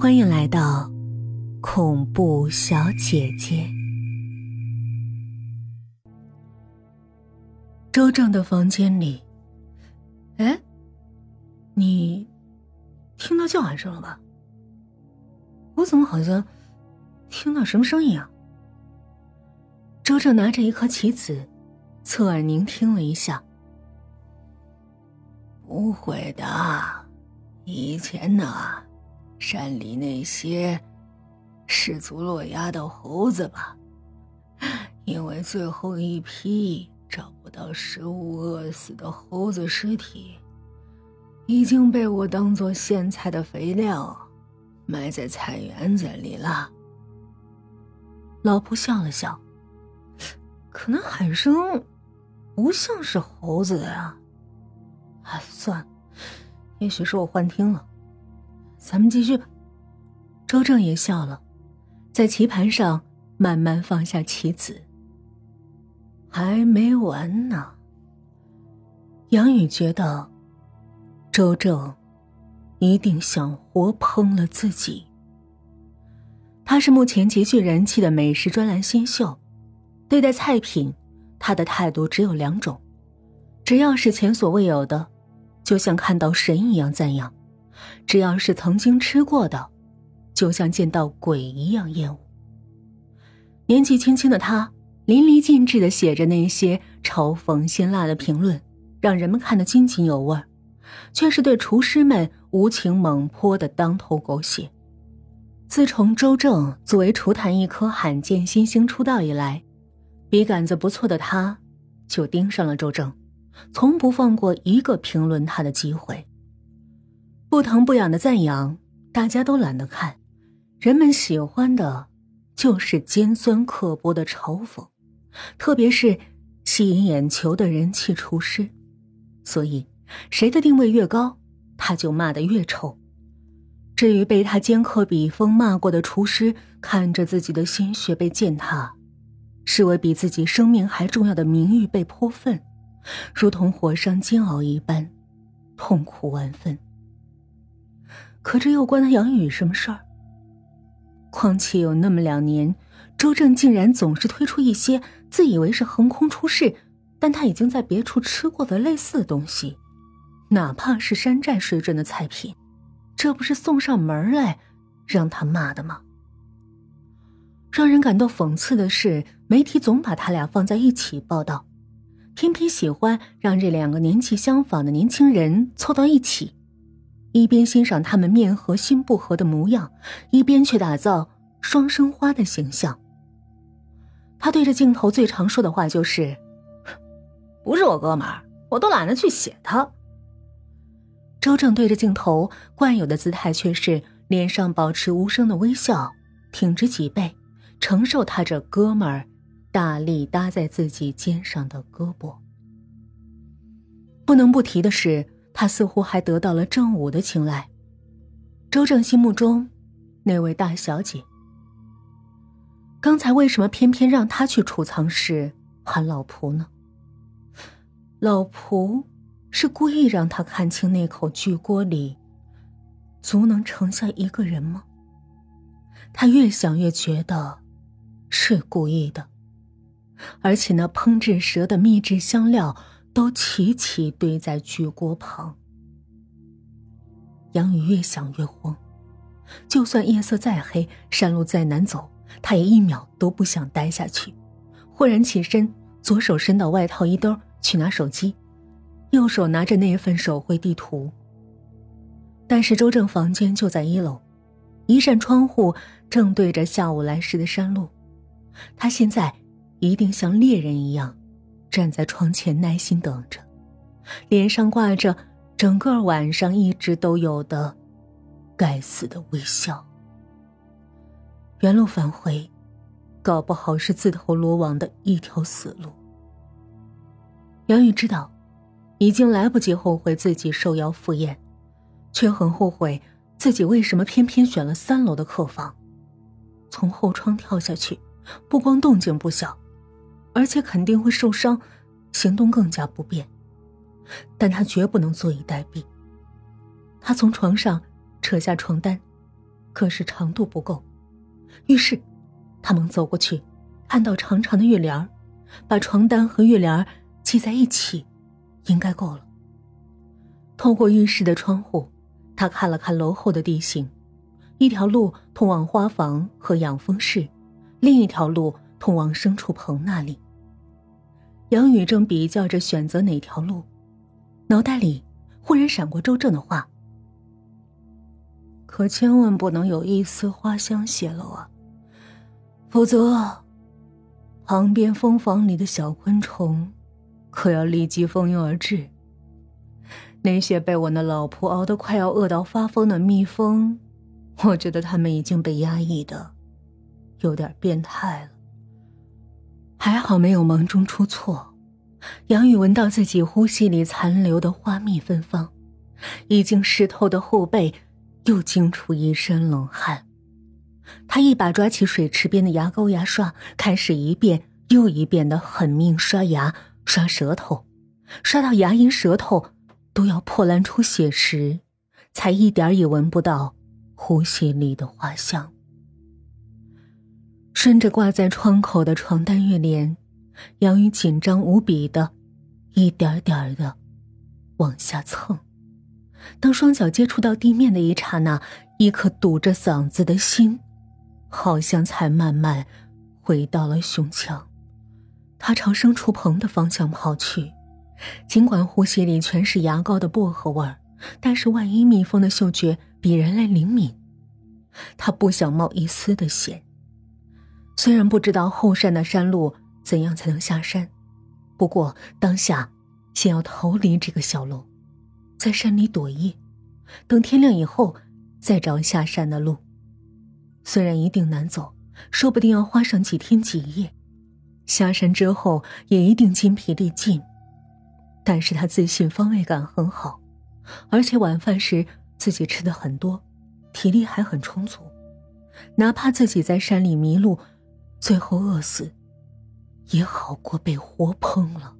欢迎来到恐怖小姐姐。周正的房间里，哎，你听到叫喊声了吧？我怎么好像听到什么声音啊？周正拿着一颗棋子，侧耳聆听了一下。不会的，以前呢？山里那些失足落崖的猴子吧，因为最后一批找不到食物饿死的猴子尸体，已经被我当做苋菜的肥料埋在菜园子里了。老仆笑了笑，可能喊声不像是猴子呀。哎，算了，也许是我幻听了。咱们继续吧。周正也笑了，在棋盘上慢慢放下棋子。还没完呢。杨宇觉得，周正一定想活烹了自己。他是目前极具人气的美食专栏新秀，对待菜品，他的态度只有两种：只要是前所未有的，就像看到神一样赞扬。只要是曾经吃过的，就像见到鬼一样厌恶。年纪轻轻的他，淋漓尽致的写着那些嘲讽辛辣的评论，让人们看得津津有味却是对厨师们无情猛泼的当头狗血。自从周正作为厨坛一颗罕见新星出道以来，笔杆子不错的他，就盯上了周正，从不放过一个评论他的机会。不疼不痒的赞扬，大家都懒得看；人们喜欢的，就是尖酸刻薄的嘲讽，特别是吸引眼球的人气厨师。所以，谁的定位越高，他就骂得越臭。至于被他尖刻笔锋骂过的厨师，看着自己的心血被践踏，视为比自己生命还重要的名誉被泼粪，如同火上煎熬一般，痛苦万分。可这又关他杨宇什么事儿？况且有那么两年，周正竟然总是推出一些自以为是横空出世，但他已经在别处吃过的类似的东西，哪怕是山寨水准的菜品，这不是送上门来让他骂的吗？让人感到讽刺的是，媒体总把他俩放在一起报道，偏偏喜欢让这两个年纪相仿的年轻人凑到一起。一边欣赏他们面和心不和的模样，一边去打造双生花的形象。他对着镜头最常说的话就是：“不是我哥们儿，我都懒得去写他。”周正对着镜头惯有的姿态却是脸上保持无声的微笑，挺直脊背，承受他这哥们儿大力搭在自己肩上的胳膊。不能不提的是。他似乎还得到了正午的青睐，周正心目中那位大小姐。刚才为什么偏偏让他去储藏室喊老仆呢？老仆是故意让他看清那口巨锅里足能盛下一个人吗？他越想越觉得是故意的，而且那烹制蛇的秘制香料。都齐齐堆在巨锅旁。杨宇越想越慌，就算夜色再黑，山路再难走，他也一秒都不想待下去。忽然起身，左手伸到外套衣兜去拿手机，右手拿着那份手绘地图。但是周正房间就在一楼，一扇窗户正对着下午来时的山路，他现在一定像猎人一样。站在窗前耐心等着，脸上挂着整个晚上一直都有的该死的微笑。原路返回，搞不好是自投罗网的一条死路。杨宇知道，已经来不及后悔自己受邀赴宴，却很后悔自己为什么偏偏选了三楼的客房。从后窗跳下去，不光动静不小。而且肯定会受伤，行动更加不便。但他绝不能坐以待毙。他从床上扯下床单，可是长度不够，于是他们走过去，看到长长的月帘把床单和月帘系在一起，应该够了。透过浴室的窗户，他看了看楼后的地形，一条路通往花房和养蜂室，另一条路通往牲畜棚那里。杨宇正比较着选择哪条路，脑袋里忽然闪过周正的话。可千万不能有一丝花香泄露啊，否则，旁边蜂房里的小昆虫可要立即蜂拥而至。那些被我那老仆熬得快要饿到发疯的蜜蜂，我觉得他们已经被压抑的有点变态了。还好没有忙中出错，杨宇闻到自己呼吸里残留的花蜜芬芳，已经湿透的后背。又惊出一身冷汗，他一把抓起水池边的牙膏牙刷，开始一遍又一遍的狠命刷牙、刷舌头，刷到牙龈、舌头都要破烂出血时，才一点也闻不到呼吸里的花香。顺着挂在窗口的床单月帘，杨宇紧张无比的，一点点的往下蹭。当双脚接触到地面的一刹那，一颗堵着嗓子的心，好像才慢慢回到了胸腔。他朝牲畜棚的方向跑去，尽管呼吸里全是牙膏的薄荷味儿，但是万一蜜蜂的嗅觉比人类灵敏，他不想冒一丝的险。虽然不知道后山的山路怎样才能下山，不过当下先要逃离这个小楼。在山里躲夜，等天亮以后再找下山的路。虽然一定难走，说不定要花上几天几夜。下山之后也一定筋疲力尽，但是他自信方位感很好，而且晚饭时自己吃的很多，体力还很充足。哪怕自己在山里迷路，最后饿死，也好过被活烹了。